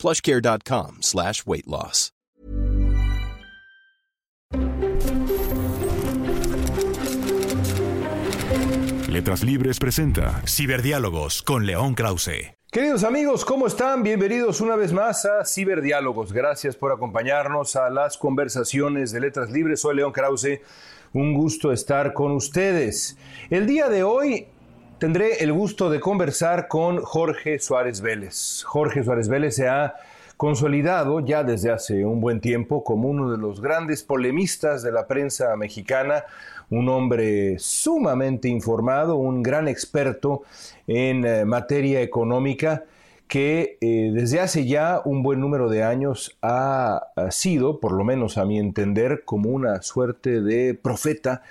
plushcare.com slash weight loss. Letras Libres presenta Ciberdiálogos con León Krause. Queridos amigos, ¿cómo están? Bienvenidos una vez más a Ciberdiálogos. Gracias por acompañarnos a las conversaciones de Letras Libres. Soy León Krause. Un gusto estar con ustedes. El día de hoy tendré el gusto de conversar con Jorge Suárez Vélez. Jorge Suárez Vélez se ha consolidado ya desde hace un buen tiempo como uno de los grandes polemistas de la prensa mexicana, un hombre sumamente informado, un gran experto en eh, materia económica que eh, desde hace ya un buen número de años ha, ha sido, por lo menos a mi entender, como una suerte de profeta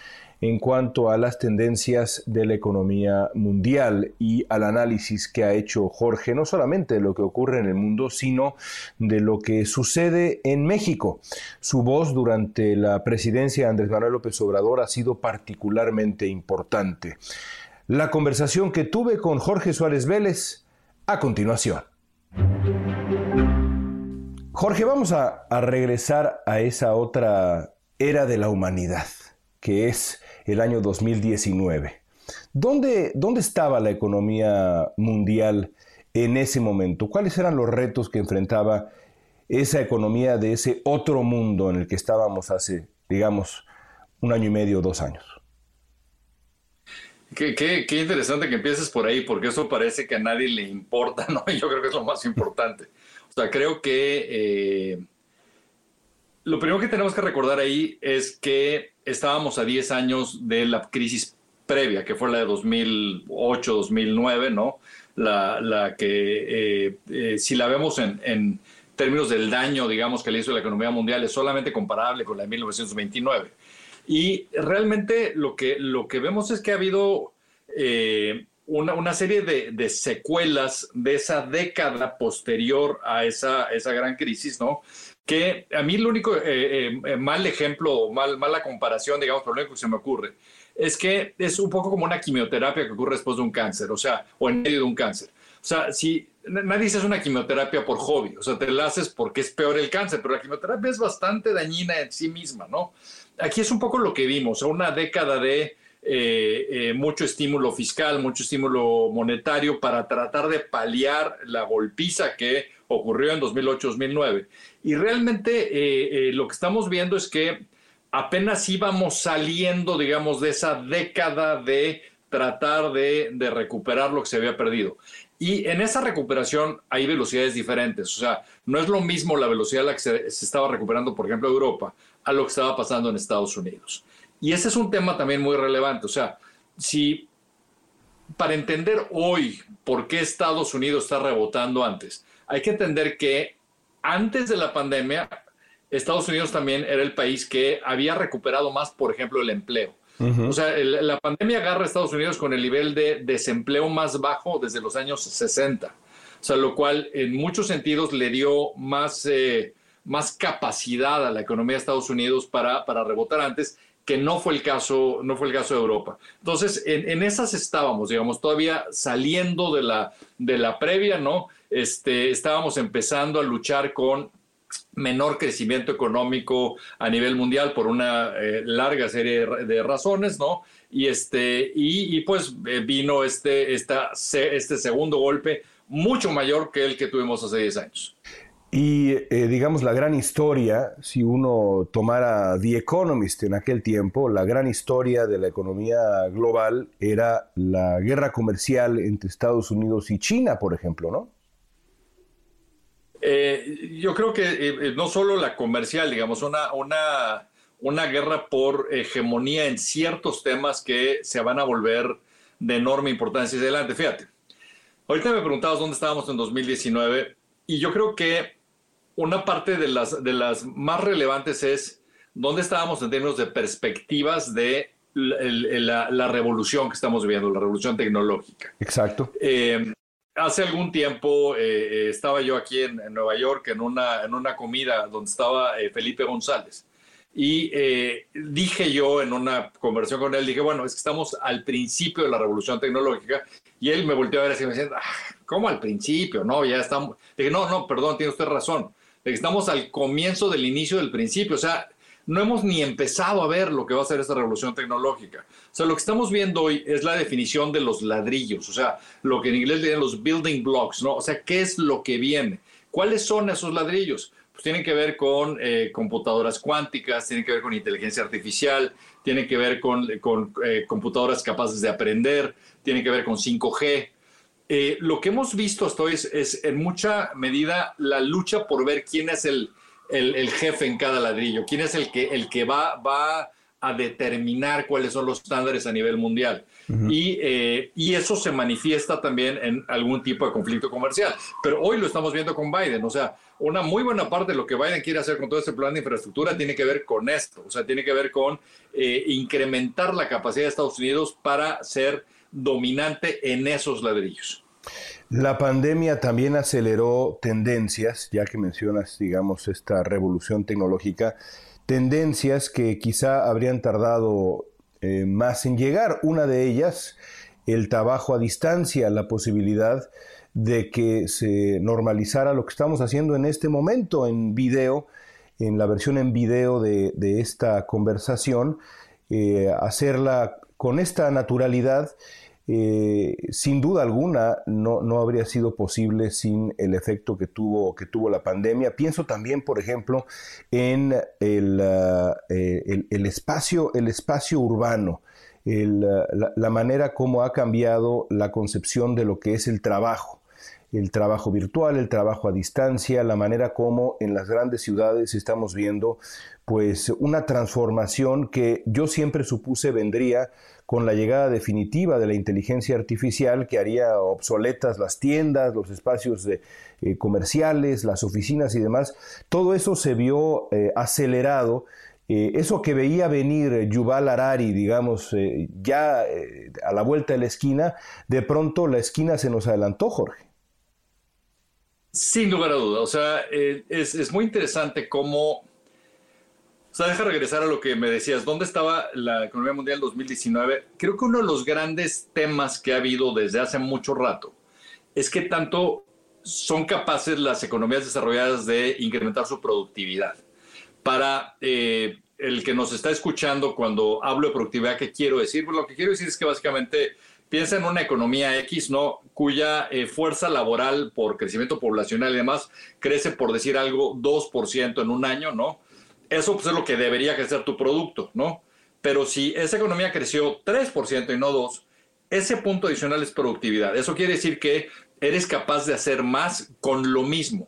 en cuanto a las tendencias de la economía mundial y al análisis que ha hecho Jorge, no solamente de lo que ocurre en el mundo, sino de lo que sucede en México. Su voz durante la presidencia de Andrés Manuel López Obrador ha sido particularmente importante. La conversación que tuve con Jorge Suárez Vélez a continuación. Jorge, vamos a, regresar a esa otra era de la humanidad, que es el año 2019. ¿Dónde, ¿Dónde estaba la economía mundial en ese momento? ¿Cuáles eran los retos que enfrentaba esa economía de ese otro mundo en el que estábamos hace, digamos, un año y medio, dos años? Qué, interesante que empieces por ahí, porque eso parece que a nadie le importa, ¿no? Yo creo que es lo más importante. O sea, creo que eh, lo primero que tenemos que recordar ahí es que estábamos a 10 años de la crisis previa, que fue la de 2008, 2009, ¿no? La, la que, eh, eh, si la vemos en, en, términos del daño, digamos, que le hizo la economía mundial, es solamente comparable con la de 1929. Y realmente lo que, lo que vemos es que ha habido eh, una, una, serie de, de, secuelas de esa década posterior a esa, esa gran crisis, ¿no? Que a mí el único eh, eh, mal ejemplo, mal, mala comparación, digamos, por lo único que se me ocurre, es que es un poco como una quimioterapia que ocurre después de un cáncer, o sea, o en medio de un cáncer. O sea, si nadie hace una quimioterapia por hobby, o sea, te la haces porque es peor el cáncer, pero la quimioterapia es bastante dañina en sí misma, ¿no? Aquí es un poco lo que vimos, una década de eh, eh, mucho estímulo fiscal, mucho estímulo monetario para tratar de paliar la golpiza que ocurrió en 2008-2009. Y realmente eh, eh, lo que estamos viendo es que apenas íbamos saliendo, digamos, de esa década de tratar de, de, recuperar lo que se había perdido. Y en esa recuperación hay velocidades diferentes. O sea, no es lo mismo la velocidad a la que se, se estaba recuperando, por ejemplo, Europa, a lo que estaba pasando en Estados Unidos. Y ese es un tema también muy relevante. O sea, si para entender hoy por qué Estados Unidos está rebotando antes, hay que entender que antes de la pandemia, Estados Unidos también era el país que había recuperado más, por ejemplo, el empleo. Uh -huh. O sea, el, la pandemia agarra a Estados Unidos con el nivel de desempleo más bajo desde los años 60. O sea, lo cual en muchos sentidos le dio más, eh, más capacidad a la economía de Estados Unidos para, para rebotar antes que no fue el caso, no fue el caso de Europa. Entonces, en, en, esas estábamos, digamos, todavía saliendo de la, de la previa, ¿no? Este, estábamos empezando a luchar con menor crecimiento económico a nivel mundial por una eh, larga serie de, razones, ¿no? Y, este, y, y pues eh, vino este, esta, este segundo golpe mucho mayor que el que tuvimos hace 10 años. Y eh, digamos la gran historia, si uno tomara The Economist en aquel tiempo, la gran historia de la economía global era la guerra comercial entre Estados Unidos y China, por ejemplo, ¿no? Eh, yo creo que eh, no solo la comercial, digamos, una, una, una guerra por hegemonía en ciertos temas que se van a volver de enorme importancia hacia adelante. Fíjate, ahorita me preguntabas dónde estábamos en 2019 y yo creo que una parte de las, de las más relevantes es dónde estábamos en términos de perspectivas de la, revolución que estamos viviendo, la revolución tecnológica. Exacto. Eh, hace algún tiempo eh, eh, estaba yo aquí en, Nueva York en una, en una comida donde estaba Felipe González. Y dije yo en una conversación con él, dije, bueno, es que estamos al principio de la revolución tecnológica. Y él me volteó a ver así me decía, ah, ¿cómo al principio? No, ya estamos. Dije, no, no, perdón, tiene usted razón. Estamos al comienzo del inicio del principio. O sea, no hemos ni empezado a ver lo que va a ser esta revolución tecnológica. O sea, lo que estamos viendo hoy es la definición de los ladrillos, o sea, lo que en inglés le los building blocks, ¿no? O sea, ¿qué es lo que viene? ¿Cuáles son esos ladrillos? Pues tienen que ver con eh, computadoras cuánticas, tienen que ver con inteligencia artificial, tienen que ver con, eh, computadoras capaces de aprender, tienen que ver con 5G. Eh, lo que hemos visto hasta hoy es en mucha medida la lucha por ver quién es el, el, jefe en cada ladrillo? ¿Quién es el que, el que va, va a determinar cuáles son los estándares a nivel mundial? y, eh, y, eso se manifiesta también en algún tipo de conflicto comercial. Pero hoy lo estamos viendo con Biden. O sea, una muy buena parte de lo que Biden quiere hacer con todo este plan de infraestructura tiene que ver con esto. O sea, tiene que ver con eh, incrementar la capacidad de Estados Unidos para ser dominante en esos ladrillos. La pandemia también aceleró tendencias, ya que mencionas, digamos, esta revolución tecnológica, tendencias que quizá habrían tardado eh, más en llegar. Una de ellas, el trabajo a distancia, la posibilidad de que se normalizara lo que estamos haciendo en este momento en video, en la versión en video de, esta conversación, eh, hacerla con esta naturalidad eh, sin duda alguna no, no, habría sido posible sin el efecto que tuvo, que tuvo la pandemia. Pienso también, por ejemplo, en el, uh, eh, espacio, el espacio urbano. Uh, la, manera como ha cambiado la concepción de lo que es el trabajo, el trabajo virtual, el trabajo a distancia, la manera como en las grandes ciudades estamos viendo pues una transformación que yo siempre supuse vendría con la llegada definitiva de la inteligencia artificial que haría obsoletas las tiendas, los espacios eh, comerciales, las oficinas y demás, todo eso se vio eh, acelerado. Eh, eso que veía venir Yuval Harari, digamos, ya a la vuelta de la esquina, de pronto la esquina se nos adelantó, Jorge. Sin lugar a duda. O sea, es, es muy interesante cómo o sea, deja regresar a lo que me decías. ¿Dónde estaba la economía mundial 2019? Creo que uno de los grandes temas que ha habido desde hace mucho rato es que tanto son capaces las economías desarrolladas de incrementar su productividad. Para eh, el que nos está escuchando cuando hablo de productividad, ¿qué quiero decir? Pues lo que quiero decir es que básicamente piensa en una economía X, ¿no? Cuya eh, fuerza laboral por crecimiento poblacional y demás crece, por decir algo, 2% en un año, ¿no? Eso pues, es lo que debería crecer tu producto, ¿no? Pero si esa economía creció 3% y no 2%, ese punto adicional es productividad. Eso quiere decir que eres capaz de hacer más con lo mismo.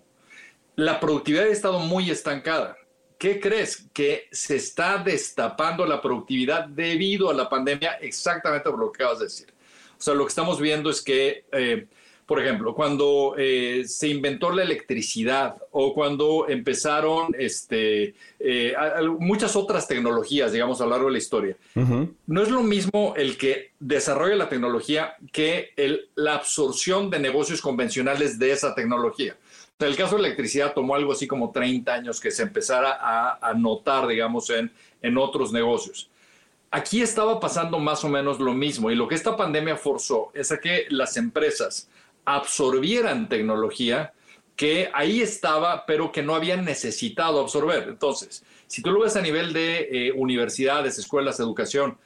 La productividad ha estado muy estancada. ¿Qué crees? Que se está destapando la productividad debido a la pandemia, exactamente por lo que acabas de decir. O sea, lo que estamos viendo es que eh, por ejemplo, cuando eh, se inventó la electricidad o cuando empezaron este, eh, muchas otras tecnologías, digamos, a lo largo de la historia, no es lo mismo el que desarrolla la tecnología que el, la absorción de negocios convencionales de esa tecnología. En el caso de la electricidad tomó algo así como 30 años que se empezara a, a notar, digamos, en, en otros negocios. Aquí estaba pasando más o menos lo mismo y lo que esta pandemia forzó es a que las empresas absorbieran tecnología que ahí estaba, pero que no habían necesitado absorber. Entonces, si tú lo ves a nivel de eh, universidades, escuelas, educación,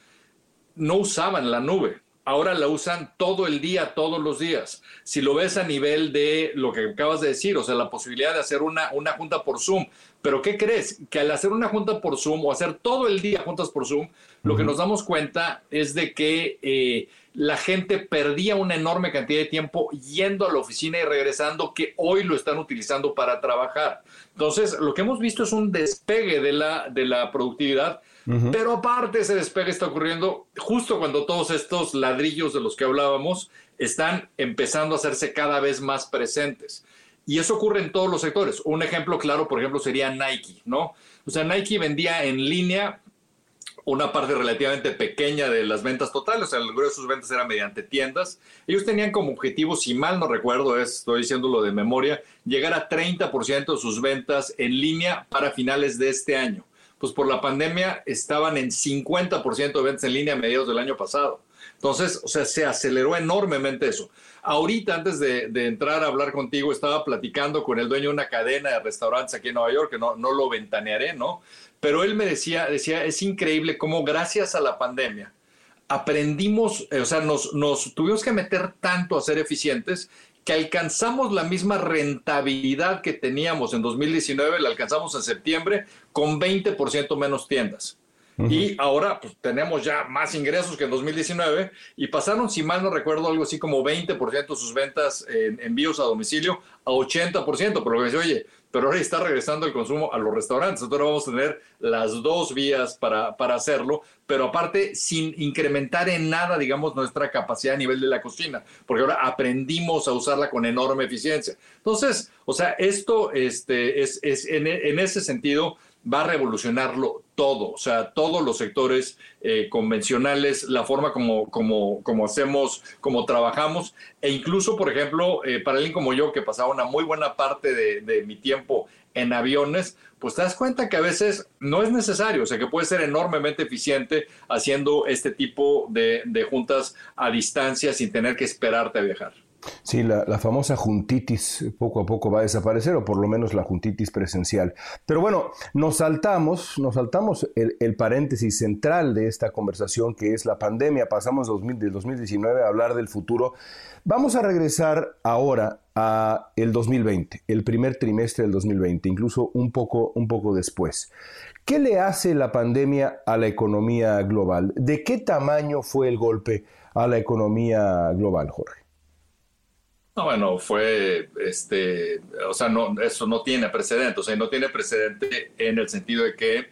no usaban la nube. Ahora la usan todo el día, todos los días. Si lo ves a nivel de lo que acabas de decir, o sea, la posibilidad de hacer una, una junta por Zoom, pero ¿qué crees? Que al hacer una junta por Zoom o hacer todo el día juntas por Zoom, lo que nos damos cuenta es de que eh, la gente perdía una enorme cantidad de tiempo yendo a la oficina y regresando que hoy lo están utilizando para trabajar. Entonces, lo que hemos visto es un despegue de la, de la productividad, pero aparte ese despegue está ocurriendo justo cuando todos estos ladrillos de los que hablábamos están empezando a hacerse cada vez más presentes. Y eso ocurre en todos los sectores. Un ejemplo claro, por ejemplo, sería Nike, ¿no? O sea, Nike vendía en línea una parte relativamente pequeña de las ventas totales, o sea, el grueso de sus ventas era mediante tiendas. Ellos tenían como objetivo, si mal no recuerdo, estoy diciéndolo de memoria, llegar a 30% de sus ventas en línea para finales de este año. Pues por la pandemia estaban en 50% de ventas en línea a mediados del año pasado. Entonces, o sea, se aceleró enormemente eso. Ahorita, antes de, entrar a hablar contigo, estaba platicando con el dueño de una cadena de restaurantes aquí en Nueva York, que no, no lo ventanearé, ¿no? Pero él me decía, decía, es increíble cómo gracias a la pandemia aprendimos, eh, o sea, nos, nos tuvimos que meter tanto a ser eficientes que alcanzamos la misma rentabilidad que teníamos en 2019, la alcanzamos en septiembre con 20% menos tiendas. Y ahora pues, tenemos ya más ingresos que en 2019 y pasaron, si mal no recuerdo, algo así como 20% de sus ventas en envíos a domicilio a 80%, por lo que dice, oye, pero ahora está regresando el consumo a los restaurantes. Entonces vamos a tener las dos vías para, para hacerlo, pero aparte sin incrementar en nada, digamos, nuestra capacidad a nivel de la cocina, porque ahora aprendimos a usarla con enorme eficiencia. Entonces, o sea, esto este, es, es en, en ese sentido va a revolucionarlo todo, o sea, todos los sectores eh, convencionales, la forma como, como, como, hacemos, como trabajamos, e incluso, por ejemplo, eh, para alguien como yo, que pasaba una muy buena parte de, mi tiempo en aviones, pues te das cuenta que a veces no es necesario, o sea, que puede ser enormemente eficiente haciendo este tipo de, de juntas a distancia sin tener que esperarte a viajar. Sí, la, famosa juntitis poco a poco va a desaparecer, o por lo menos la juntitis presencial. Pero bueno, nos saltamos, nos saltamos el, paréntesis central de esta conversación, que es la pandemia. Pasamos del 2019 a hablar del futuro. Vamos a regresar ahora a el 2020, el primer trimestre del 2020, incluso un poco, un poco después. ¿Qué le hace la pandemia a la economía global? ¿De qué tamaño fue el golpe a la economía global, Jorge? No, bueno, fue, este, o sea, no, eso no tiene precedente, o sea, no tiene precedente en el sentido de que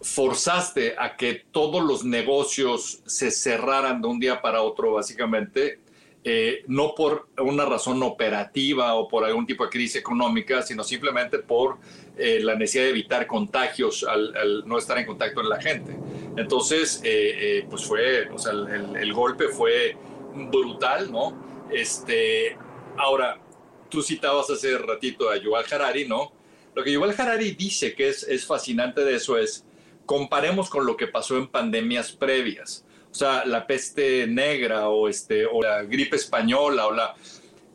forzaste a que todos los negocios se cerraran de un día para otro, básicamente, eh, no por una razón operativa o por algún tipo de crisis económica, sino simplemente por eh, la necesidad de evitar contagios al, no estar en contacto con la gente. Entonces, eh, pues fue, o sea, el golpe fue brutal, ¿no? Este, ahora, tú citabas hace ratito a Yuval Harari, ¿no? Lo que Yuval Harari dice que es, es fascinante de eso es, comparemos con lo que pasó en pandemias previas. O sea, la peste negra o, este, o la gripe española o la...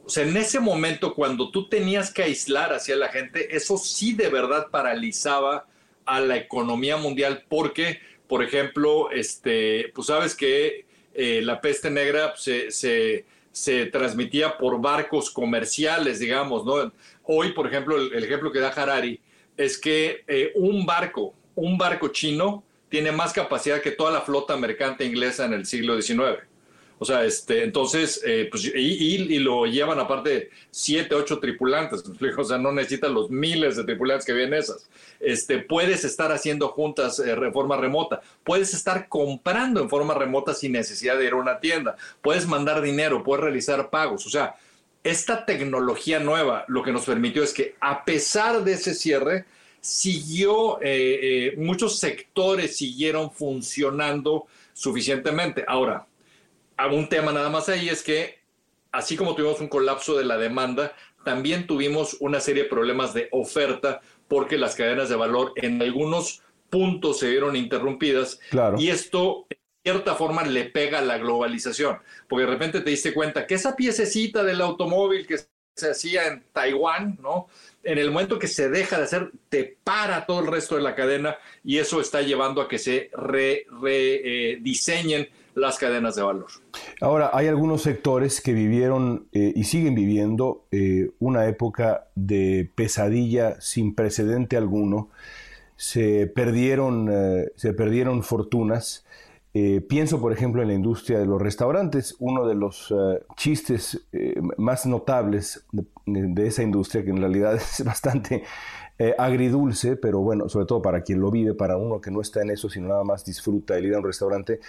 O sea, en ese momento cuando tú tenías que aislar hacia la gente, eso sí de verdad paralizaba a la economía mundial porque, por ejemplo, este, pues sabes que eh, la peste negra se, se se transmitía por barcos comerciales, digamos, ¿no? Hoy, por ejemplo, el, ejemplo que da Harari es que eh, un barco, un barco chino, tiene más capacidad que toda la flota mercante inglesa en el siglo XIX. O sea, este, entonces, eh, pues, y, lo llevan aparte siete, ocho tripulantes. O sea, no necesitan los miles de tripulantes que vienen esas. Este, puedes estar haciendo juntas de eh, forma remota. Puedes estar comprando en forma remota sin necesidad de ir a una tienda. Puedes mandar dinero, puedes realizar pagos. O sea, esta tecnología nueva lo que nos permitió es que a pesar de ese cierre, siguió, eh, muchos sectores siguieron funcionando suficientemente. Ahora, un tema nada más ahí es que, así como tuvimos un colapso de la demanda, también tuvimos una serie de problemas de oferta porque las cadenas de valor en algunos puntos se vieron interrumpidas. Y esto, en cierta forma, le pega a la globalización, porque de repente te diste cuenta que esa piececita del automóvil que se hacía en Taiwán, ¿no? En el momento que se deja de hacer, te para todo el resto de la cadena y eso está llevando a que se rediseñen re, eh, las cadenas de valor. Ahora, hay algunos sectores que vivieron eh, y siguen viviendo eh, una época de pesadilla sin precedente alguno. Se perdieron, eh, se perdieron fortunas. pienso, por ejemplo, en la industria de los restaurantes. Uno de los chistes más notables de, esa industria, que en realidad es bastante eh, agridulce, pero bueno, sobre todo para quien lo vive, para uno que no está en eso, sino nada más disfruta el ir a un restaurante.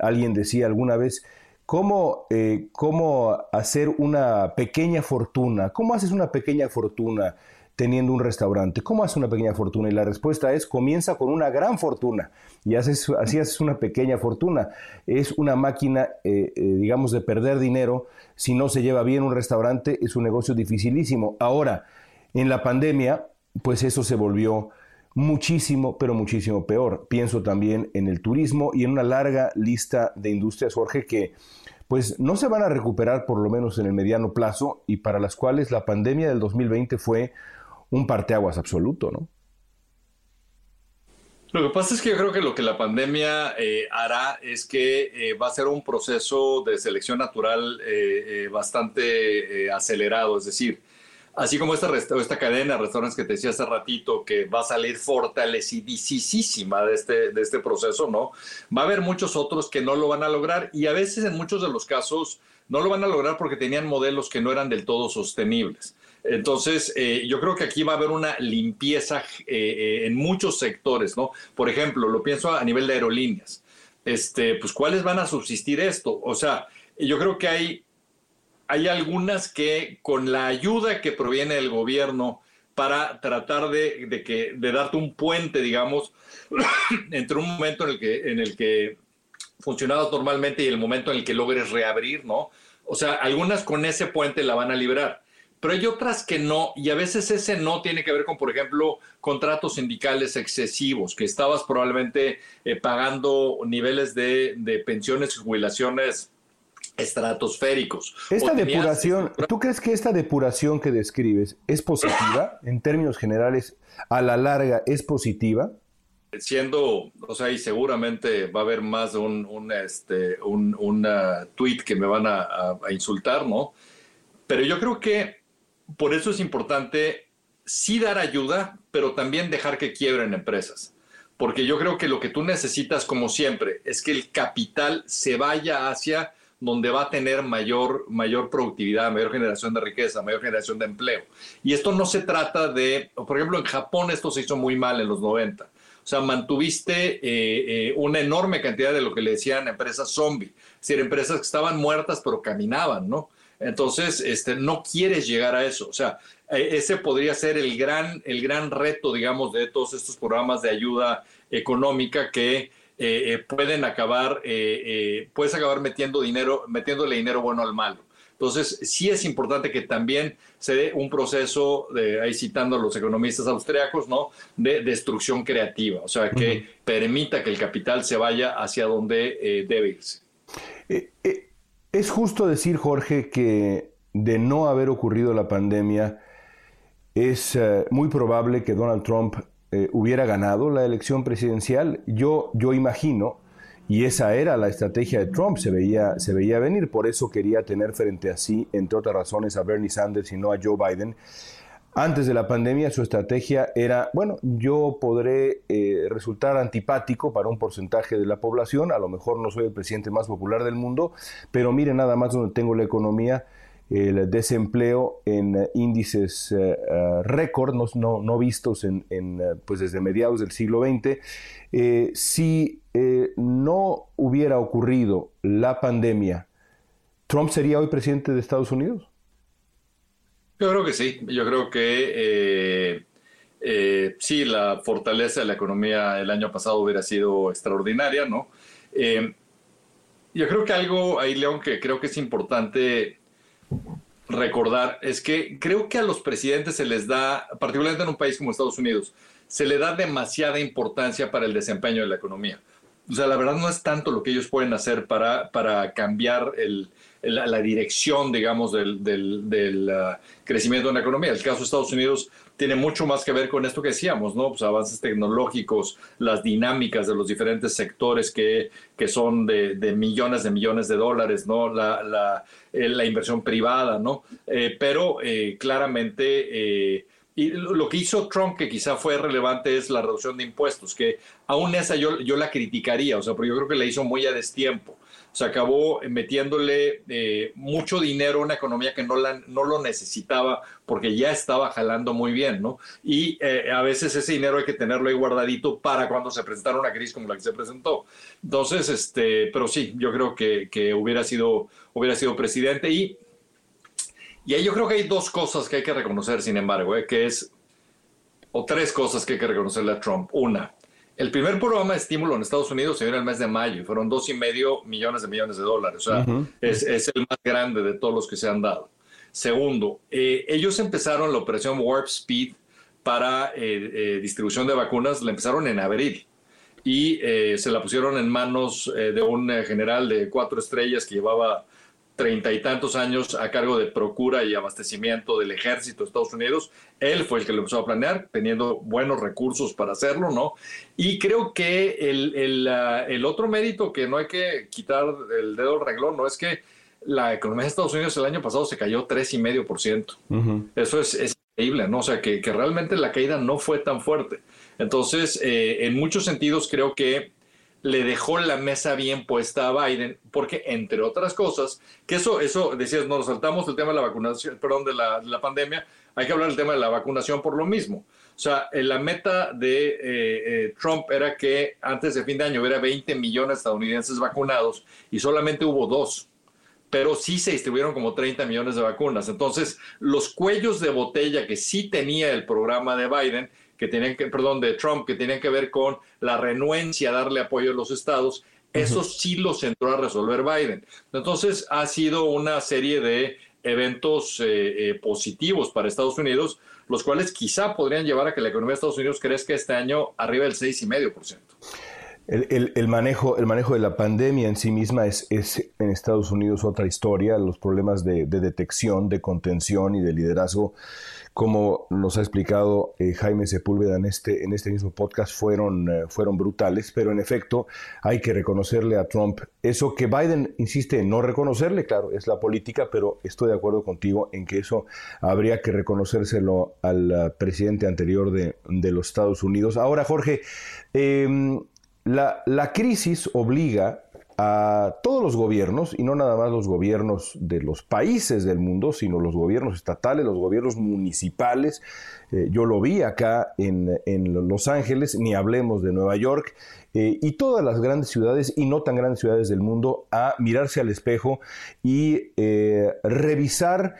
alguien decía alguna vez cómo, eh, cómo hacer una pequeña fortuna. ¿Cómo haces una pequeña fortuna teniendo un restaurante? ¿Cómo haces una pequeña fortuna? Y la respuesta es, comienza con una gran fortuna y haces, así haces una pequeña fortuna. Es una máquina, eh, digamos, de perder dinero. Si no se lleva bien un restaurante, es un negocio dificilísimo. Ahora, en la pandemia, pues eso se volvió muchísimo, pero muchísimo peor. Pienso también en el turismo y en una larga lista de industrias, Jorge, que pues no se van a recuperar por lo menos en el mediano plazo y para las cuales la pandemia del 2020 fue un parteaguas absoluto, ¿no? Lo que pasa es que yo creo que lo que la pandemia eh, hará es que eh, va a ser un proceso de selección natural eh, bastante acelerado, es decir, así como esta, cadena de restaurantes que te decía hace ratito, que va a salir fortalecidísima de este, de este proceso, ¿no? Va a haber muchos otros que no lo van a lograr y a veces en muchos de los casos no lo van a lograr porque tenían modelos que no eran del todo sostenibles. Entonces, eh, yo creo que aquí va a haber una limpieza eh, eh, en muchos sectores, ¿no? Por ejemplo, lo pienso a nivel de aerolíneas. Este, pues, ¿cuáles van a subsistir esto? O sea, yo creo que hay hay algunas que con la ayuda que proviene del gobierno para tratar de, que, de darte un puente, digamos, entre un momento en el que, en el que funcionabas normalmente y el momento en el que logres reabrir, ¿no? O sea, algunas con ese puente la van a liberar, pero hay otras que no, y a veces ese no tiene que ver con, por ejemplo, contratos sindicales excesivos, que estabas probablemente eh, pagando niveles de, de pensiones y jubilaciones estratosféricos. Esta depuración, ¿tú crees que esta depuración que describes es positiva en términos generales? A la larga, ¿es positiva? Siendo, o sea, y seguramente va a haber más de un, un, este, un, uh, tweet que me van a, a, insultar, ¿no? Pero yo creo que por eso es importante sí dar ayuda, pero también dejar que quiebren empresas. Porque yo creo que lo que tú necesitas, como siempre, es que el capital se vaya hacia donde va a tener mayor, mayor productividad, mayor generación de riqueza, mayor generación de empleo. Y esto no se trata de, por ejemplo, en Japón esto se hizo muy mal en los 90. O sea, mantuviste eh, eh, una enorme cantidad de lo que le decían empresas zombie, es decir, empresas que estaban muertas pero caminaban, ¿no? Entonces, este, no quieres llegar a eso. O sea, e, ese podría ser el gran, el gran reto, digamos, de todos estos programas de ayuda económica que eh, eh, pueden acabar, eh, puedes acabar metiendo dinero, metiéndole dinero bueno al malo. Entonces, sí es importante que también se dé un proceso, de, ahí citando a los economistas austriacos, ¿no? De destrucción creativa, o sea, que permita que el capital se vaya hacia donde debe irse. es justo decir, Jorge, que de no haber ocurrido la pandemia, es muy probable que Donald Trump eh, hubiera ganado la elección presidencial. Yo, yo imagino, y esa era la estrategia de Trump, se veía, se veía venir, por eso quería tener frente a sí, entre otras razones, a Bernie Sanders y no a Joe Biden. Antes de la pandemia su estrategia era, bueno, yo podré eh, resultar antipático para un porcentaje de la población, a lo mejor no soy el presidente más popular del mundo, pero mire nada más donde tengo la economía, el desempleo en eh, índices eh, eh, récord, no, vistos en, pues desde mediados del siglo XX. si no hubiera ocurrido la pandemia, ¿Trump sería hoy presidente de Estados Unidos? Yo creo que sí, yo creo que sí, la fortaleza de la economía el año pasado hubiera sido extraordinaria, ¿no? yo creo que algo ahí, León, que creo que es importante recordar es que creo que a los presidentes se les da, particularmente en un país como Estados Unidos, se le da demasiada importancia para el desempeño de la economía. O sea, la verdad no es tanto lo que ellos pueden hacer para, para cambiar la, dirección, digamos, del, del, uh, crecimiento de la economía. El caso de Estados Unidos tiene mucho más que ver con esto que decíamos, ¿no? Pues avances tecnológicos, las dinámicas de los diferentes sectores que, que son de, de millones de millones de dólares, ¿no? La, la, eh, la inversión privada, ¿no? Eh, pero eh, claramente y lo que hizo Trump, que quizá fue relevante, es la reducción de impuestos, que aún esa yo, yo la criticaría, o sea, pero yo creo que la hizo muy a destiempo. Se acabó metiéndole eh, mucho dinero a una economía que no, la, no lo necesitaba porque ya estaba jalando muy bien, ¿no? Y eh, a veces ese dinero hay que tenerlo ahí guardadito para cuando se presentara una crisis como la que se presentó. Entonces, este, pero sí, yo creo que, que hubiera, sido, hubiera sido presidente y y ahí yo creo que hay dos cosas que hay que reconocer, sin embargo, ¿eh? que es, o tres cosas que hay que reconocerle a Trump. Una, el primer programa de estímulo en Estados Unidos se dio en el mes de mayo y fueron dos y medio millones de millones de dólares. O sea, es, es, el más grande de todos los que se han dado. Segundo, eh, ellos empezaron la operación Warp Speed para eh, distribución de vacunas, la empezaron en abril y se la pusieron en manos de un general de cuatro estrellas que llevaba treinta y tantos años a cargo de procura y abastecimiento del ejército de Estados Unidos. Él fue el que lo empezó a planear, teniendo buenos recursos para hacerlo, ¿no? Y creo que el, el, ah, el otro mérito que no hay que quitar el dedo del reglón, no es que la economía de Estados Unidos el año pasado se cayó 3,5%. Eso es, es, increíble, ¿no? O sea, que, que, realmente la caída no fue tan fuerte. Entonces, eh, en muchos sentidos, creo que le dejó la mesa bien puesta a Biden, porque entre otras cosas, que eso, eso decías, nos saltamos el tema de la vacunación, perdón, de la, pandemia, hay que hablar del tema de la vacunación por lo mismo. O sea, eh, la meta de eh, eh, Trump era que antes de fin de año hubiera 20 millones de estadounidenses vacunados y solamente hubo dos pero sí se distribuyeron como 30 millones de vacunas. Entonces, los cuellos de botella que sí tenía el programa de Biden que tenían que, perdón, de Trump, que tenían que ver con la renuencia a darle apoyo a los estados, eso sí los entró a resolver Biden. Entonces ha sido una serie de eventos eh, eh, positivos para Estados Unidos, los cuales quizá podrían llevar a que la economía de Estados Unidos crezca este año arriba del 6,5%. El, el, el, manejo, el manejo de la pandemia en sí misma es, es en Estados Unidos otra historia. Los problemas de, de detección, de contención y de liderazgo como nos ha explicado eh, Jaime Sepúlveda en este, en este mismo podcast, fueron, eh, fueron brutales, pero en efecto hay que reconocerle a Trump eso que Biden insiste en no reconocerle, claro, es la política, pero estoy de acuerdo contigo en que eso habría que reconocérselo al uh, presidente anterior de, de, los Estados Unidos. Ahora, Jorge, eh, la, la crisis obliga a todos los gobiernos, y no nada más los gobiernos de los países del mundo, sino los gobiernos estatales, los gobiernos municipales. Eh, yo lo vi acá en, en, Los Ángeles, ni hablemos de Nueva York, eh, y todas las grandes ciudades y no tan grandes ciudades del mundo a mirarse al espejo y eh, revisar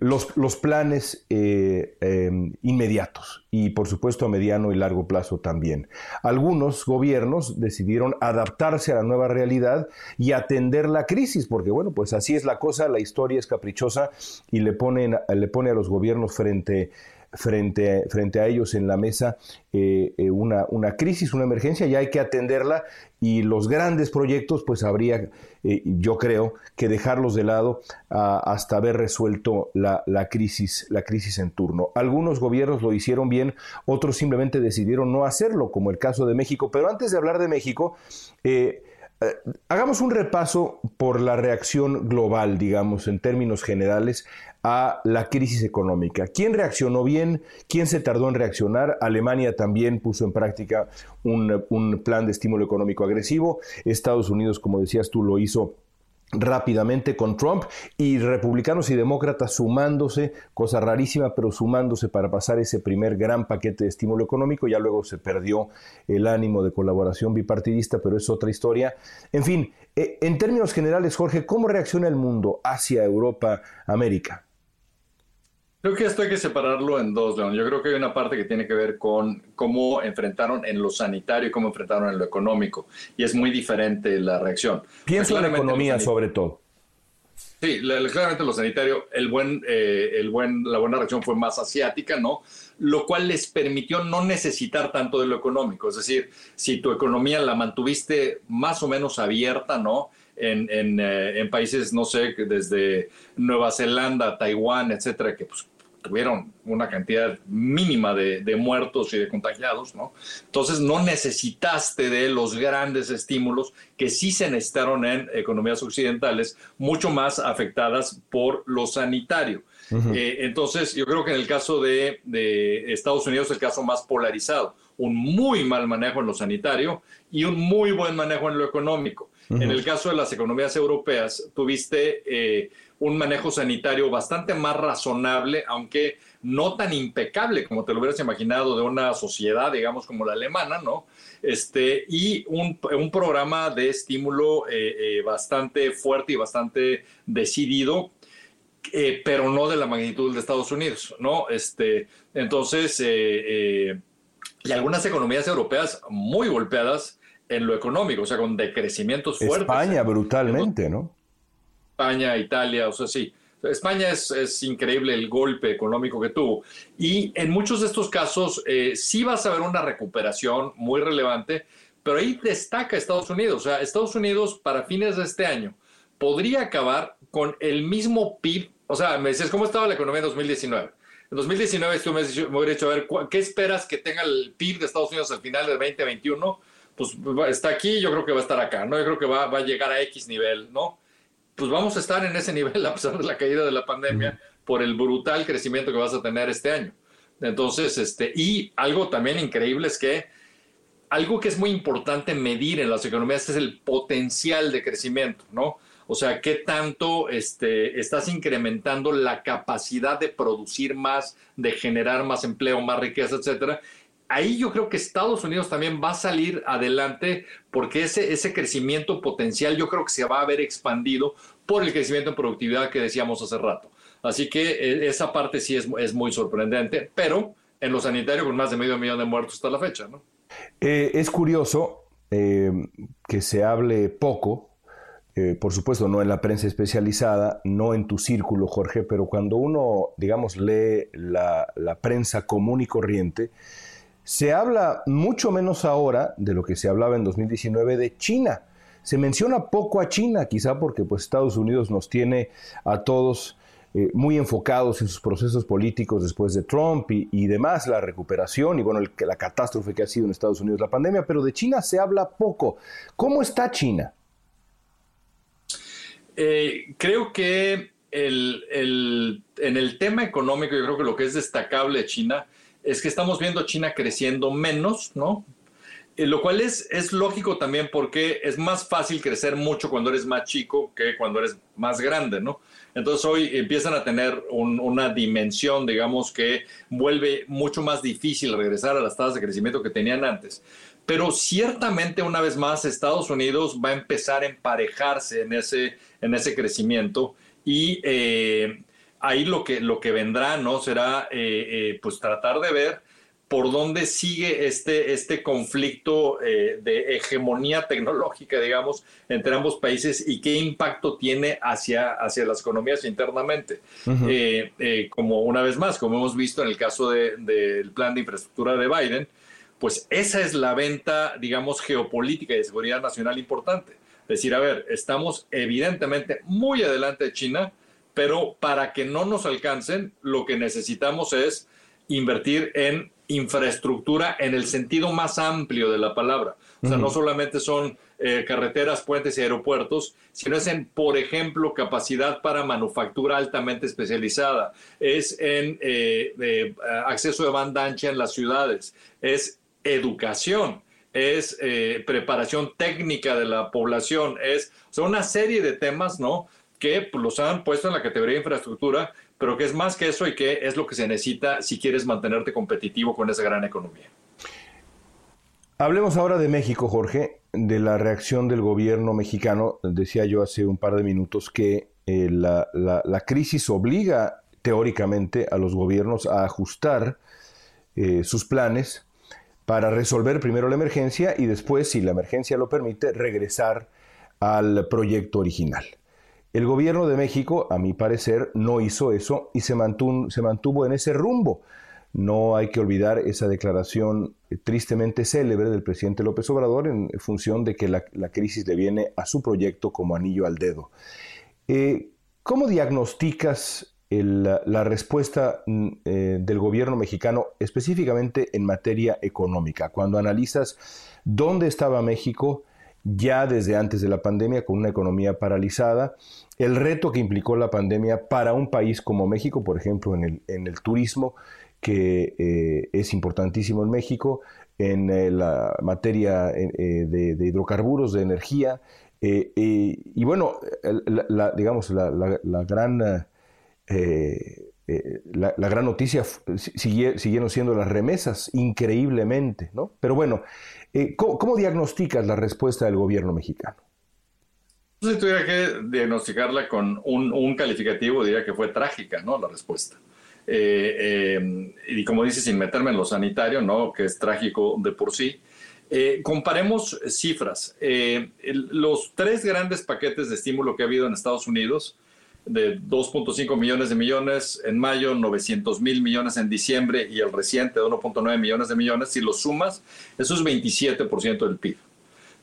los, los, planes eh, eh, inmediatos y por supuesto a mediano y largo plazo también. Algunos gobiernos decidieron adaptarse a la nueva realidad y atender la crisis, porque bueno, pues así es la cosa, la historia es caprichosa y le, le pone a los gobiernos frente frente, frente a ellos en la mesa eh, eh, una, una, crisis, una emergencia, y hay que atenderla y los grandes proyectos pues habría, eh, yo creo, que dejarlos de lado a, hasta haber resuelto la, la, crisis, la crisis en turno. Algunos gobiernos lo hicieron bien, otros simplemente decidieron no hacerlo, como el caso de México. Pero antes de hablar de México, eh, eh, hagamos un repaso por la reacción global, digamos, en términos generales, a la crisis económica. ¿Quién reaccionó bien? ¿Quién se tardó en reaccionar? Alemania también puso en práctica un, un plan de estímulo económico agresivo. Estados Unidos, como decías tú, lo hizo rápidamente con Trump y republicanos y demócratas sumándose, cosa rarísima, pero sumándose para pasar ese primer gran paquete de estímulo económico. Ya luego se perdió el ánimo de colaboración bipartidista, pero es otra historia. En fin, eh, en términos generales, Jorge, ¿cómo reacciona el mundo hacia Europa, América? Creo que esto hay que separarlo en dos, León. Yo creo que hay una parte que tiene que ver con cómo enfrentaron en lo sanitario y cómo enfrentaron en lo económico. Y es muy diferente la reacción. Pienso en la economía sobre todo. Sí, claramente lo sanitario, el buen, eh, el buen, la buena reacción fue más asiática, ¿no? Lo cual les permitió no necesitar tanto de lo económico. Es decir, si tu economía la mantuviste más o menos abierta, ¿no? en, en, eh, en, países, no sé, desde Nueva Zelanda, Taiwán, etcétera, que pues, tuvieron una cantidad mínima de, de, muertos y de contagiados, ¿no? Entonces no necesitaste de los grandes estímulos que sí se necesitaron en economías occidentales, mucho más afectadas por lo sanitario. Eh, entonces, yo creo que en el caso de, Estados Unidos es el caso más polarizado. Un muy mal manejo en lo sanitario y un muy buen manejo en lo económico. En el caso de las economías europeas, tuviste eh, un manejo sanitario bastante más razonable, aunque no tan impecable como te lo hubieras imaginado de una sociedad, digamos, como la alemana, ¿no? Este, y un, un programa de estímulo eh, bastante fuerte y bastante decidido eh, pero no de la magnitud de Estados Unidos, ¿no? Este, entonces, eh, eh, y algunas economías europeas muy golpeadas en lo económico, o sea, con decrecimientos fuertes. España brutalmente, ¿no? España, Italia, o sea, sí. España es, increíble el golpe económico que tuvo. Y en muchos de estos casos sí vas a ver una recuperación muy relevante, pero ahí destaca Estados Unidos. O sea, Estados Unidos para fines de este año podría acabar con el mismo PIB o sea, me dices, ¿cómo estaba la economía en 2019? En 2019 tú me, me hubiera dicho, a ver, ¿qué esperas que tenga el PIB de Estados Unidos al final del 2021? Pues está aquí, yo creo que va a estar acá, ¿no? Yo creo que va a llegar a X nivel, ¿no? Pues vamos a estar en ese nivel a pesar de la caída de la pandemia por el brutal crecimiento que vas a tener este año. Entonces, este, y algo también increíble es que algo que es muy importante medir en las economías es el potencial de crecimiento, ¿no? O sea, ¿qué tanto este, estás incrementando la capacidad de producir más, de generar más empleo, más riqueza, etcétera? Ahí yo creo que Estados Unidos también va a salir adelante porque ese, ese crecimiento potencial yo creo que se va a ver expandido por el crecimiento en productividad que decíamos hace rato. Así que eh, esa parte sí es, es muy sorprendente, pero en lo sanitario con más de medio millón de muertos hasta la fecha. ¿no? Eh, es curioso eh, que se hable poco por supuesto, no en la prensa especializada, no en tu círculo, Jorge, pero cuando uno, digamos, lee la, prensa común y corriente, se habla mucho menos ahora de lo que se hablaba en 2019 de China. Se menciona poco a China, quizá porque pues, Estados Unidos nos tiene a todos eh, muy enfocados en sus procesos políticos después de Trump y, demás, la recuperación y bueno, la catástrofe que ha sido en Estados Unidos la pandemia, pero de China se habla poco. ¿Cómo está China? Eh, creo que en el tema económico, yo creo que lo que es destacable de China es que estamos viendo China creciendo menos, ¿no? Eh, lo cual es, es lógico también porque es más fácil crecer mucho cuando eres más chico que cuando eres más grande, ¿no? Entonces hoy empiezan a tener una dimensión, digamos, que vuelve mucho más difícil regresar a las tasas de crecimiento que tenían antes. Pero ciertamente, una vez más, Estados Unidos va a empezar a emparejarse en ese, en ese crecimiento y eh, ahí lo que, lo que vendrá no será eh, eh, pues tratar de ver por dónde sigue este, este conflicto de hegemonía tecnológica, digamos, entre ambos países y qué impacto tiene hacia, hacia las economías internamente. como una vez más, como hemos visto en el caso del plan de infraestructura de Biden, pues esa es la venta, digamos, geopolítica y de seguridad nacional importante. Decir, a ver, estamos evidentemente muy adelante de China, pero para que no nos alcancen, lo que necesitamos es invertir en infraestructura en el sentido más amplio de la palabra. O sea, no solamente son eh, carreteras, puentes y aeropuertos, sino es en, por ejemplo, capacidad para manufactura altamente especializada, es en eh, eh, acceso de banda ancha en las ciudades, es educación, es preparación técnica de la población, es una serie de temas, ¿no? Que pues, los han puesto en la categoría de infraestructura, pero que es más que eso y que es lo que se necesita si quieres mantenerte competitivo con esa gran economía. Hablemos ahora de México, Jorge, de la reacción del gobierno mexicano. Decía yo hace un par de minutos que eh, la, crisis obliga teóricamente a los gobiernos a ajustar eh, sus planes para resolver primero la emergencia y después, si la emergencia lo permite, regresar al proyecto original. El gobierno de México, a mi parecer, no hizo eso y se mantuvo, en ese rumbo. No hay que olvidar esa declaración eh, tristemente célebre del presidente López Obrador en función de que la, crisis le viene a su proyecto como anillo al dedo. Eh, ¿Cómo diagnosticas la respuesta mm, eh, del gobierno mexicano específicamente en materia económica, cuando analizas dónde estaba México ya desde antes de la pandemia con una economía paralizada. El reto que implicó la pandemia para un país como México, por ejemplo, en el, en el turismo, que eh, es importantísimo en México, en eh, la materia eh, de, hidrocarburos, de energía. y bueno, la, digamos, la, gran... la, gran noticia siguieron siendo las remesas, increíblemente, ¿no? Pero bueno, ¿cómo, diagnosticas la respuesta del gobierno mexicano? Si tuviera que diagnosticarla con un, un, calificativo, diría que fue trágica, ¿no? La respuesta. Eh, eh, y como dice, sin meterme en lo sanitario, ¿no? que es trágico de por sí. Eh, comparemos cifras. los tres grandes paquetes de estímulo que ha habido en Estados Unidos, de 2.5 millones de millones en mayo, 900 mil millones en diciembre y el reciente de 1.9 millones de millones, si lo sumas, eso es 27% del PIB.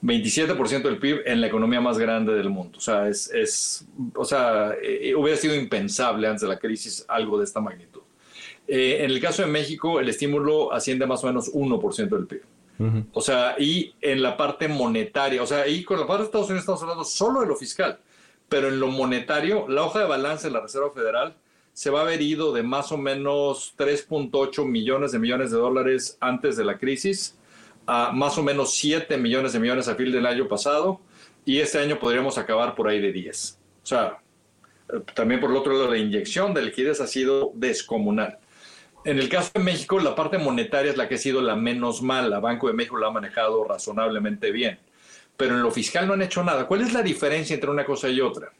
27% del PIB en la economía más grande del mundo. O sea, es, es o sea, hubiera sido impensable antes de la crisis algo de esta magnitud. Eh, en el caso de México, el estímulo asciende más o menos 1% del PIB. O sea, y en la parte monetaria, o sea, y con la parte de Estados Unidos estamos hablando solo de lo fiscal, pero en lo monetario, la hoja de balance de la Reserva Federal se va a haber ido de más o menos 3.8 millones de millones de dólares antes de la crisis a más o menos 7 millones de millones a fin del año pasado y este año podríamos acabar por ahí de 10. O sea, también por el otro lado, la inyección de liquidez ha sido descomunal. En el caso de México, la parte monetaria es la que ha sido la menos mala. Banco de México la ha manejado razonablemente bien. Pero en lo fiscal no han hecho nada. ¿Cuál es la diferencia entre una cosa y otra?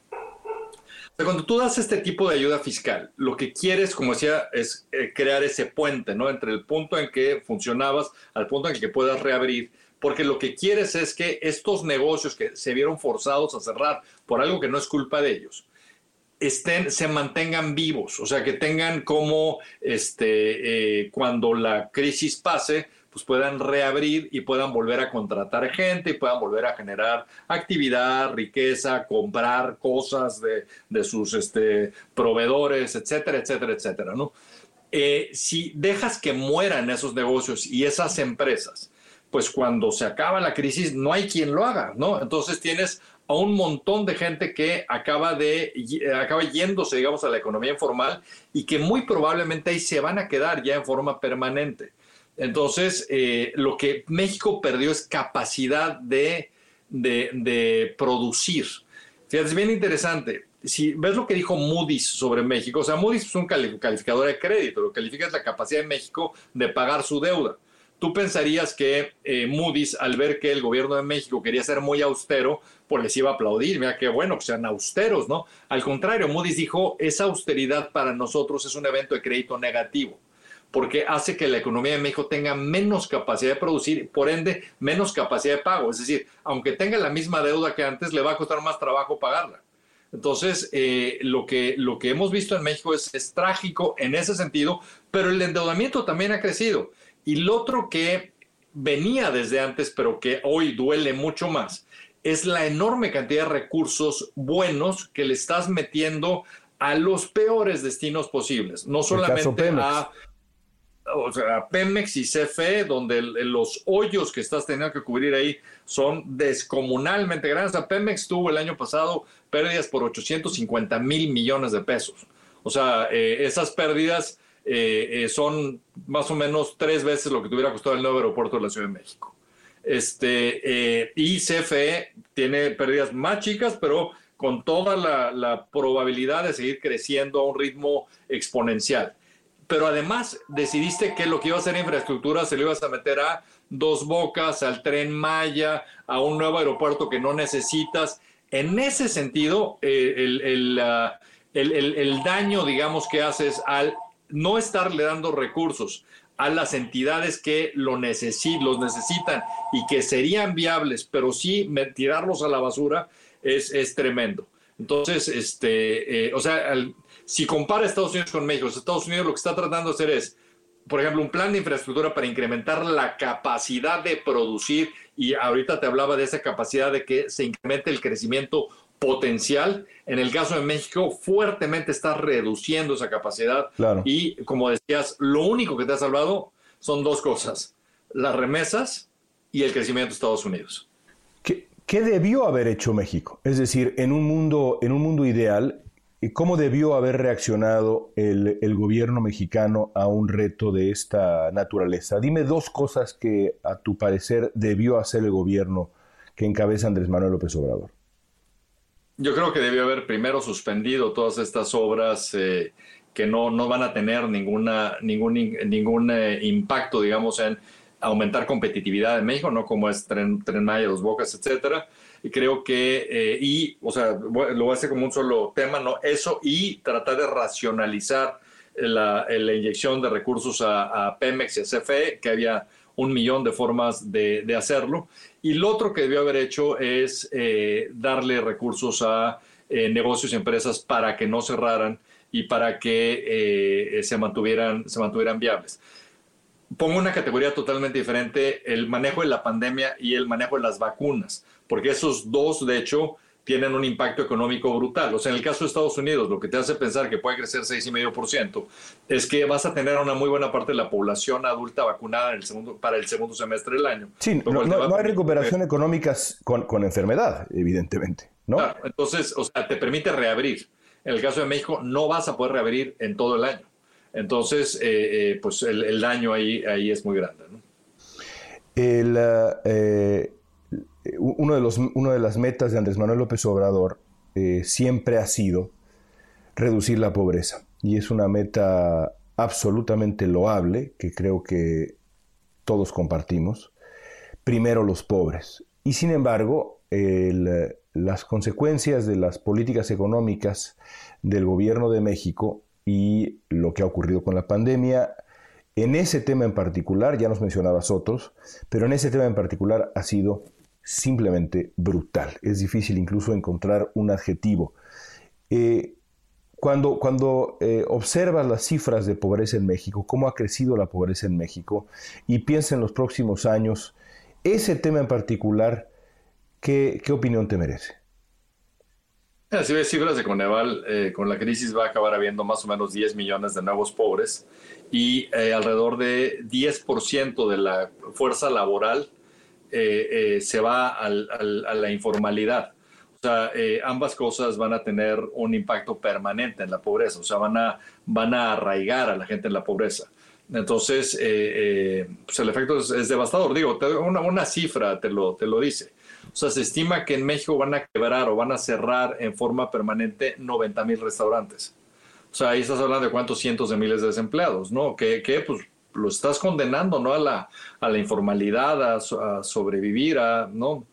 cuando tú das este tipo de ayuda fiscal, lo que quieres, como decía, es eh, crear ese puente, ¿no? Entre el punto en que funcionabas al punto en que puedas reabrir, porque lo que quieres es que estos negocios que se vieron forzados a cerrar por algo que no es culpa de ellos, estén, se mantengan vivos, o sea, que tengan como este, eh, cuando la crisis pase, pues puedan reabrir y puedan volver a contratar gente y puedan volver a generar actividad, riqueza, comprar cosas de, de sus este, proveedores, etcétera, etcétera, etcétera, ¿no? Eh, si dejas que mueran esos negocios y esas empresas, pues cuando se acaba la crisis no hay quien lo haga, ¿no? Entonces tienes a un montón de gente que acaba, de, acaba yéndose, digamos, a la economía informal y que muy probablemente ahí se van a quedar ya en forma permanente. Entonces, eh, lo que México perdió es capacidad de, de, producir. Fíjate, es bien interesante. Si ves lo que dijo Moody's sobre México, o sea, Moody's es un calificador de crédito, lo que califica es la capacidad de México de pagar su deuda. Tú pensarías que eh, Moody's, al ver que el gobierno de México quería ser muy austero, pues les iba a aplaudir, mira qué bueno que sean austeros, ¿no? Al contrario, Moody's dijo, esa austeridad para nosotros es un evento de crédito negativo, porque hace que la economía de México tenga menos capacidad de producir, por ende, menos capacidad de pago. Es decir, aunque tenga la misma deuda que antes, le va a costar más trabajo pagarla. Entonces, eh, lo, que, lo que hemos visto en México es, es trágico en ese sentido, pero el endeudamiento también ha crecido. Y lo otro que venía desde antes, pero que hoy duele mucho más, es la enorme cantidad de recursos buenos que le estás metiendo a los peores destinos posibles, no solamente a, Pemex y CFE, donde los hoyos que estás teniendo que cubrir ahí son descomunalmente grandes. O Pemex tuvo el año pasado pérdidas por 850 mil millones de pesos. O sea, eh, esas pérdidas eh, eh, son más o menos tres veces lo que tuviera costado el nuevo aeropuerto de la Ciudad de México. Este, y CFE tiene pérdidas más chicas, pero con toda la, probabilidad de seguir creciendo a un ritmo exponencial. Pero además decidiste que lo que iba a ser infraestructura se lo ibas a meter a dos bocas, al tren Maya, a un nuevo aeropuerto que no necesitas. En ese sentido, el, el, el, daño, digamos, que haces al no estarle dando recursos a las entidades que lo los necesitan y que serían viables, pero sí tirarlos a la basura es, es tremendo. Entonces, este, eh, o sea, si compara Estados Unidos con México, Estados Unidos lo que está tratando de hacer es, por ejemplo, un plan de infraestructura para incrementar la capacidad de producir, y ahorita te hablaba de esa capacidad de que se incremente el crecimiento potencial. En el caso de México, fuertemente está reduciendo esa capacidad. Y como decías, lo único que te ha salvado son dos cosas, las remesas y el crecimiento de Estados Unidos. ¿qué debió haber hecho México? Es decir, en un mundo, en un mundo ideal, ¿cómo debió haber reaccionado el, gobierno mexicano a un reto de esta naturaleza? Dime dos cosas que a tu parecer debió hacer el gobierno que encabeza Andrés Manuel López Obrador. Yo creo que debió haber primero suspendido todas estas obras eh, que no, no van a tener ninguna, ningún, ningún eh, impacto, digamos, en aumentar competitividad en México, no como es Tren, Tren Maya, Bocas, etcétera. Y creo que, eh, y, o sea, lo voy a hacer como un solo tema, ¿no? Eso y tratar de racionalizar la, la inyección de recursos a, a, Pemex y a CFE, que había un millón de formas de, hacerlo. Y lo otro que debió haber hecho es eh, darle recursos a eh, negocios y empresas para que no cerraran y para que eh, se, mantuvieran, se mantuvieran viables. Pongo una categoría totalmente diferente, el manejo de la pandemia y el manejo de las vacunas, porque esos dos, de hecho, tienen un impacto económico brutal. O sea, en el caso de Estados Unidos, lo que te hace pensar que puede crecer 6,5% es que vas a tener una muy buena parte de la población adulta vacunada en el segundo, para el segundo semestre del año. Sí, no, hay recuperación económica con, con, enfermedad, evidentemente. ¿no? Claro, entonces, o sea, te permite reabrir. En el caso de México, no vas a poder reabrir en todo el año. Entonces, eh, eh, pues el, el, daño ahí, ahí es muy grande. ¿no? El, eh, uno de, los, una de las metas de Andrés Manuel López Obrador eh, siempre ha sido reducir la pobreza. Y es una meta absolutamente loable que creo que todos compartimos. Primero los pobres. Y sin embargo, las consecuencias de las políticas económicas del gobierno de México y lo que ha ocurrido con la pandemia, en ese tema en particular, ya nos mencionabas otros, pero en ese tema en particular ha sido simplemente brutal. Es difícil incluso encontrar un adjetivo. Eh, cuando, cuando eh, observas las cifras de pobreza en México, cómo ha crecido la pobreza en México, y piensa en los próximos años, ese tema en particular, ¿qué, qué opinión te merece? Si ves cifras de Coneval, eh, con la crisis va a acabar habiendo más o menos 10 millones de nuevos pobres y alrededor de 10% de la fuerza laboral eh, eh, se va a la informalidad. O sea, eh, ambas cosas van a tener un impacto permanente en la pobreza, o sea, van a, arraigar a la gente en la pobreza. Entonces, pues el efecto es, devastador. Digo, una, una, cifra te lo, te lo dice. O sea, se estima que en México van a quebrar o van a cerrar en forma permanente 90 mil restaurantes. O sea, ahí estás hablando de cuántos cientos de miles de desempleados, ¿no? Que, que pues lo estás condenando, ¿no? A la, a la informalidad, a, sobrevivir, a, ¿no?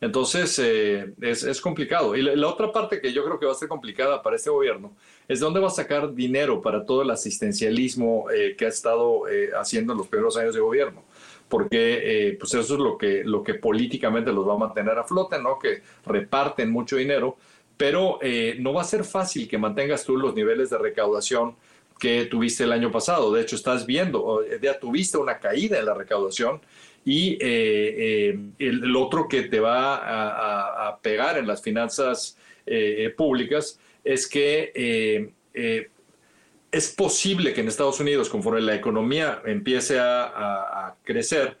Entonces, eh, es, es, complicado. Y la, otra parte que yo creo que va a ser complicada para este gobierno es de dónde va a sacar dinero para todo el asistencialismo eh, que ha estado eh, haciendo en los primeros años de gobierno. Porque pues eso es lo que, lo que políticamente los va a mantener a flote, ¿no? Que reparten mucho dinero, pero no va a ser fácil que mantengas tú los niveles de recaudación que tuviste el año pasado. De hecho, estás viendo, ya tuviste una caída en la recaudación y eh, eh, el, el, otro que te va a, a, a pegar en las finanzas eh, públicas es que eh, es posible que en Estados Unidos, conforme la economía empiece a, a, crecer,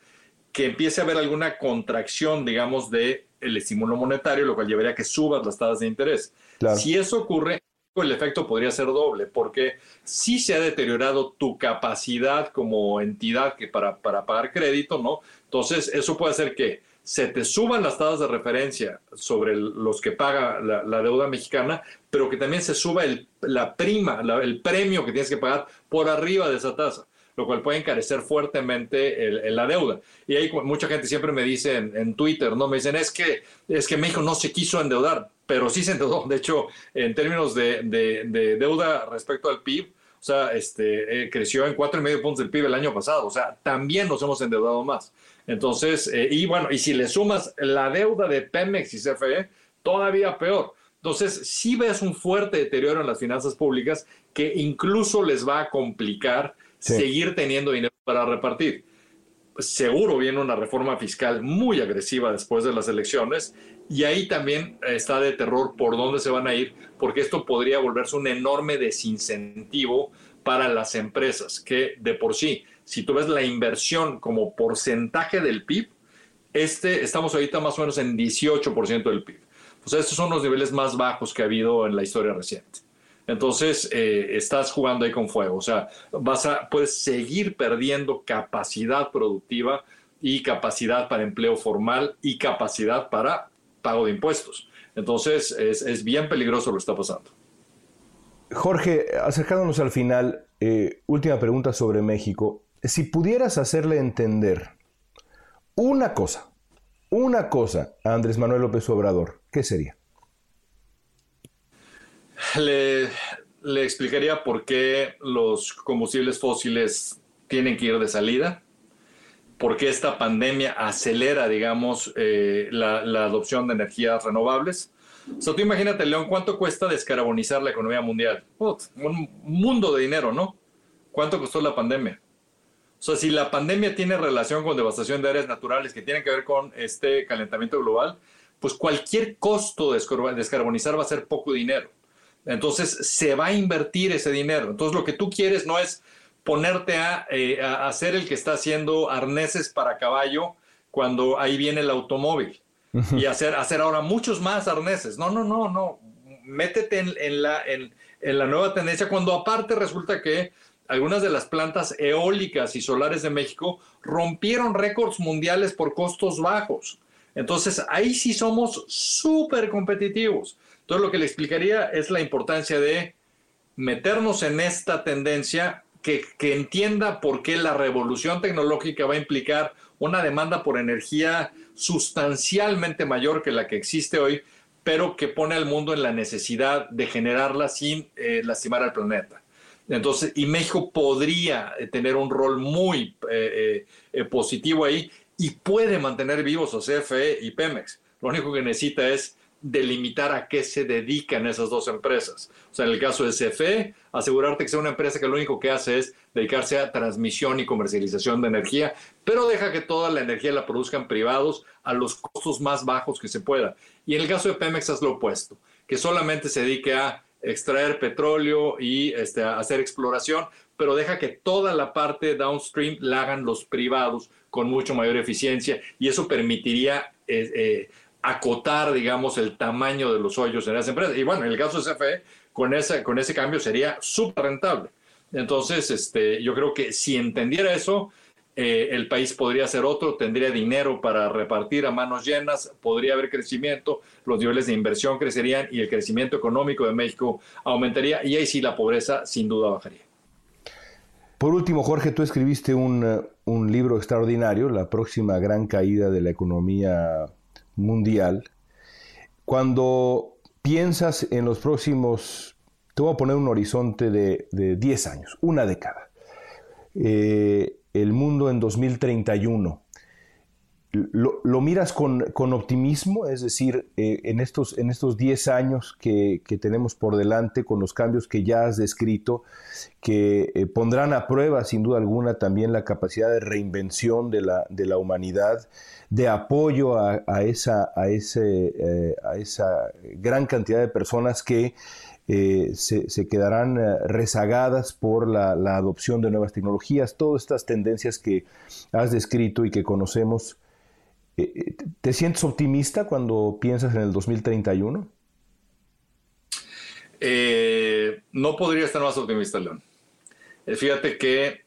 que empiece a haber alguna contracción, digamos, de el estímulo monetario, lo cual llevaría a que subas las tasas de interés. Claro. Si eso ocurre, el efecto podría ser doble, porque sí se ha deteriorado tu capacidad como entidad que para, para pagar crédito, ¿no? Entonces, eso puede hacer que se te suban las tasas de referencia sobre los que paga la, deuda mexicana, pero que también se suba la prima, el premio que tienes que pagar por arriba de esa tasa lo cual puede encarecer fuertemente el, la deuda. Y ahí mucha gente siempre me dice en, Twitter, ¿no? Me dicen, es que, es que México no se quiso endeudar, pero sí se endeudó. De hecho, en términos de, de, de deuda respecto al PIB, o sea, este, eh, creció en cuatro y medio puntos del PIB el año pasado. O sea, también nos hemos endeudado más. Entonces, eh, y bueno, y si le sumas la deuda de Pemex y CFE, todavía peor. Entonces, sí ves un fuerte deterioro en las finanzas públicas que incluso les va a complicar seguir teniendo dinero para repartir. Seguro viene una reforma fiscal muy agresiva después de las elecciones y ahí también está de terror por dónde se van a ir, porque esto podría volverse un enorme desincentivo para las empresas, que de por sí, si tú ves la inversión como porcentaje del PIB, Este, estamos ahorita más o menos en 18% del PIB. O sea, estos son los niveles más bajos que ha habido en la historia reciente. Entonces, eh, estás jugando ahí con fuego. O sea, vas a, puedes seguir perdiendo capacidad productiva y capacidad para empleo formal y capacidad para pago de impuestos. Entonces, es, es bien peligroso lo que está pasando. Jorge, acercándonos al final, eh, última pregunta sobre México. Si pudieras hacerle entender una cosa, una cosa a Andrés Manuel López Obrador, ¿qué sería? Le, le explicaría por qué los combustibles fósiles tienen que ir de salida, por qué esta pandemia acelera, digamos, eh, la, la, adopción de energías renovables. O sea, tú imagínate, León, ¿cuánto cuesta descarbonizar la economía mundial? un mundo de dinero, ¿no? ¿Cuánto costó la pandemia? O sea, si la pandemia tiene relación con devastación de áreas naturales que tienen que ver con este calentamiento global, pues cualquier costo de descarbonizar va a ser poco dinero. Entonces, se va a invertir ese dinero. Entonces, lo que tú quieres no es ponerte a, eh, a hacer el que está haciendo arneses para caballo cuando ahí viene el automóvil y hacer, hacer ahora muchos más arneses. No, no, no, no. Métete en, la, en, en, la nueva tendencia cuando aparte resulta que algunas de las plantas eólicas y solares de México rompieron récords mundiales por costos bajos. Entonces ahí sí somos súper competitivos. Entonces lo que le explicaría es la importancia de meternos en esta tendencia que, que, entienda por qué la revolución tecnológica va a implicar una demanda por energía sustancialmente mayor que la que existe hoy, pero que pone al mundo en la necesidad de generarla sin eh, lastimar al planeta. Entonces, y México podría eh, tener un rol muy eh, positivo ahí y puede mantener vivos a CFE y Pemex. Lo único que necesita es delimitar a qué se dedican esas dos empresas. O sea, en el caso de CFE, asegurarte que sea una empresa que lo único que hace es dedicarse a transmisión y comercialización de energía, pero deja que toda la energía la produzcan privados a los costos más bajos que se pueda. Y en el caso de Pemex es lo opuesto, que solamente se dedique a extraer petróleo y este, hacer exploración, pero deja que toda la parte downstream la hagan los privados con mucho mayor eficiencia y eso permitiría eh, eh, acotar, digamos, el tamaño de los hoyos en esa empresa. Y bueno, en el caso de CFE, con, ese, con ese cambio sería súper rentable. Entonces, este, yo creo que si entendiera eso, eh, el país podría ser otro, tendría dinero para repartir a manos llenas, podría haber crecimiento, los niveles de inversión crecerían y el crecimiento económico de México aumentaría y ahí sí la pobreza sin duda bajaría. Por último, Jorge, tú escribiste un, un libro extraordinario, La próxima gran caída de la economía mundial, cuando piensas en los próximos, te voy a poner un horizonte de, de 10 años, una década, eh, el mundo en 2031, lo, miras con, con, optimismo, es decir, eh, en, estos, en estos 10 años que, que, tenemos por delante, con los cambios que ya has descrito, que eh, pondrán a prueba, sin duda alguna, también la capacidad de reinvención de la, de la humanidad, de apoyo a, a esa, a, ese, eh, a esa gran cantidad de personas que se, se, quedarán rezagadas por la, la adopción de nuevas tecnologías, todas estas tendencias que has descrito y que conocemos ¿Te sientes optimista cuando piensas en el 2031? Eh, no podría estar más optimista, León. fíjate que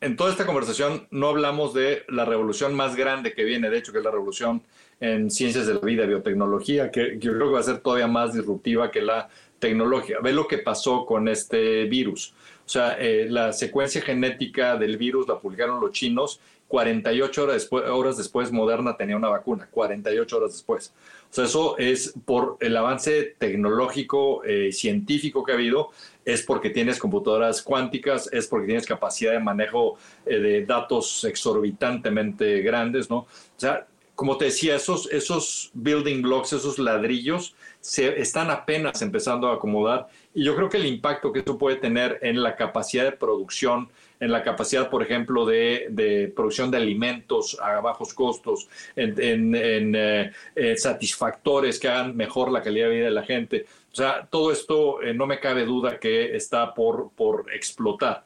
en toda esta conversación no hablamos de la revolución más grande que viene, de hecho, que es la revolución en ciencias de la vida, biotecnología, que yo creo que va a ser todavía más disruptiva que la tecnología. Ve lo que pasó con este virus. O sea, la secuencia genética del virus la publicaron los chinos 48 horas después, horas después Moderna tenía una vacuna, 48 horas después. O sea, eso es por el avance tecnológico, eh, científico que ha habido, es porque tienes computadoras cuánticas, es porque tienes capacidad de manejo eh, de datos exorbitantemente grandes, ¿no? O sea, como te decía, esos, esos building blocks, esos ladrillos, se están apenas empezando a acomodar y yo creo que el impacto que esto puede tener en la capacidad de producción, en la capacidad, por ejemplo, de, producción de alimentos a bajos costos, en, eh, eh, satisfactores que hagan mejor la calidad de vida de la gente. O sea, todo esto eh, no me cabe duda que está por, por explotar.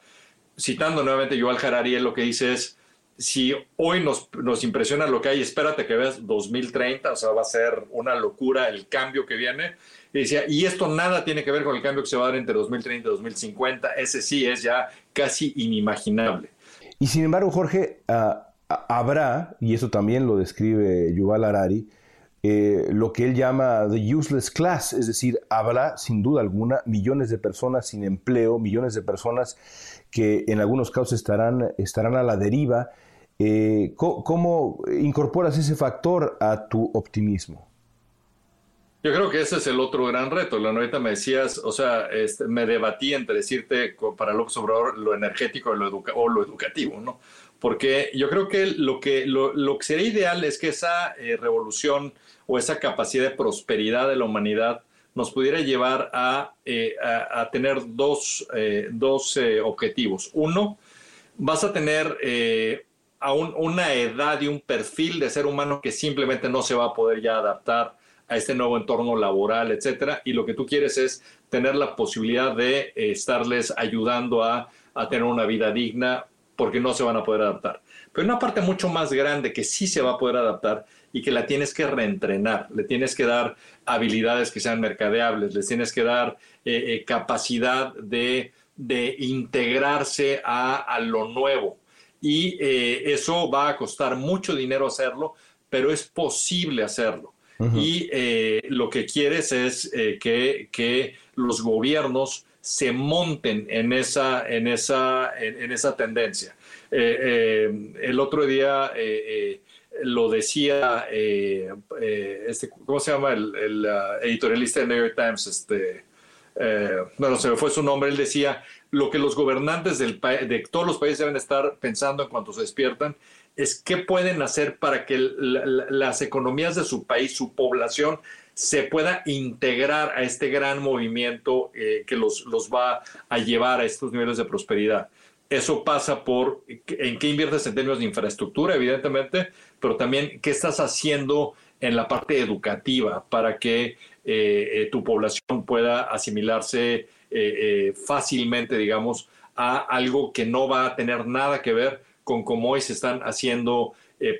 Citando nuevamente Yuval Harari, lo que dice es, si hoy nos, nos impresiona lo que hay, espérate que veas 2030, o sea, va a ser una locura el cambio que viene. Y esto nada tiene que ver con el cambio que se va a dar entre 2030 y 2050, ese sí es ya casi inimaginable. Y sin embargo, Jorge, ah, habrá, y eso también lo describe Yuval Harari, eh, lo que él llama the useless class, es decir, habrá sin duda alguna millones de personas sin empleo, millones de personas que en algunos casos estarán, estarán a la deriva. Eh, ¿cómo, incorporas ese factor a tu optimismo? Yo creo que ese es el otro gran reto. La ahorita me decías, o sea, este, me debatí entre decirte para López Obrador lo energético lo o lo educativo, ¿no? Porque yo creo que lo que, lo, que sería ideal es que esa eh, revolución o esa capacidad de prosperidad de la humanidad nos pudiera llevar a, eh, tener dos, eh, eh, objetivos. Uno, vas a tener a una edad y un perfil de ser humano que simplemente no se va a poder ya adaptar a este nuevo entorno laboral, etcétera, y lo que tú quieres es tener la posibilidad de estarles ayudando a, tener una vida digna porque no se van a poder adaptar. Pero una parte mucho más grande que sí se va a poder adaptar y que la tienes que reentrenar, le tienes que dar habilidades que sean mercadeables, les tienes que dar eh, eh, capacidad de, integrarse a, lo nuevo. Y eh, eso va a costar mucho dinero hacerlo, pero es posible hacerlo. Y lo que quieres es que, que, los gobiernos se monten en esa, en esa, en esa tendencia. el otro día lo decía, eh, eh, este, ¿cómo se llama? El, uh, editorialista de New York Times, este, eh, bueno, se me fue su nombre, él decía, lo que los gobernantes del de todos los países deben estar pensando en cuanto se despiertan es qué pueden hacer para que las economías de su país, su población, se pueda integrar a este gran movimiento que los, los va a llevar a estos niveles de prosperidad. Eso pasa por en qué inviertes en términos de infraestructura, evidentemente, pero también qué estás haciendo en la parte educativa para que eh, eh, tu población pueda asimilarse eh, fácilmente, digamos, a algo que no va a tener nada que ver con cómo hoy se están haciendo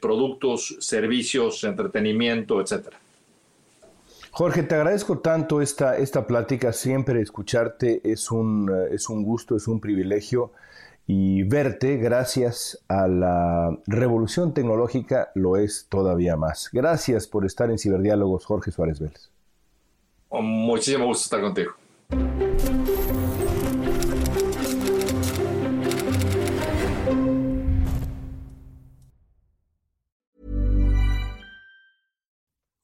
productos, servicios, entretenimiento, etcétera. Jorge, te agradezco tanto esta, esta plática. Siempre escucharte es un, es un gusto, es un privilegio y verte gracias a la revolución tecnológica lo es todavía más. Gracias por estar en Ciberdiálogos, Jorge Suárez Vélez. Muchísimo gusto estar contigo.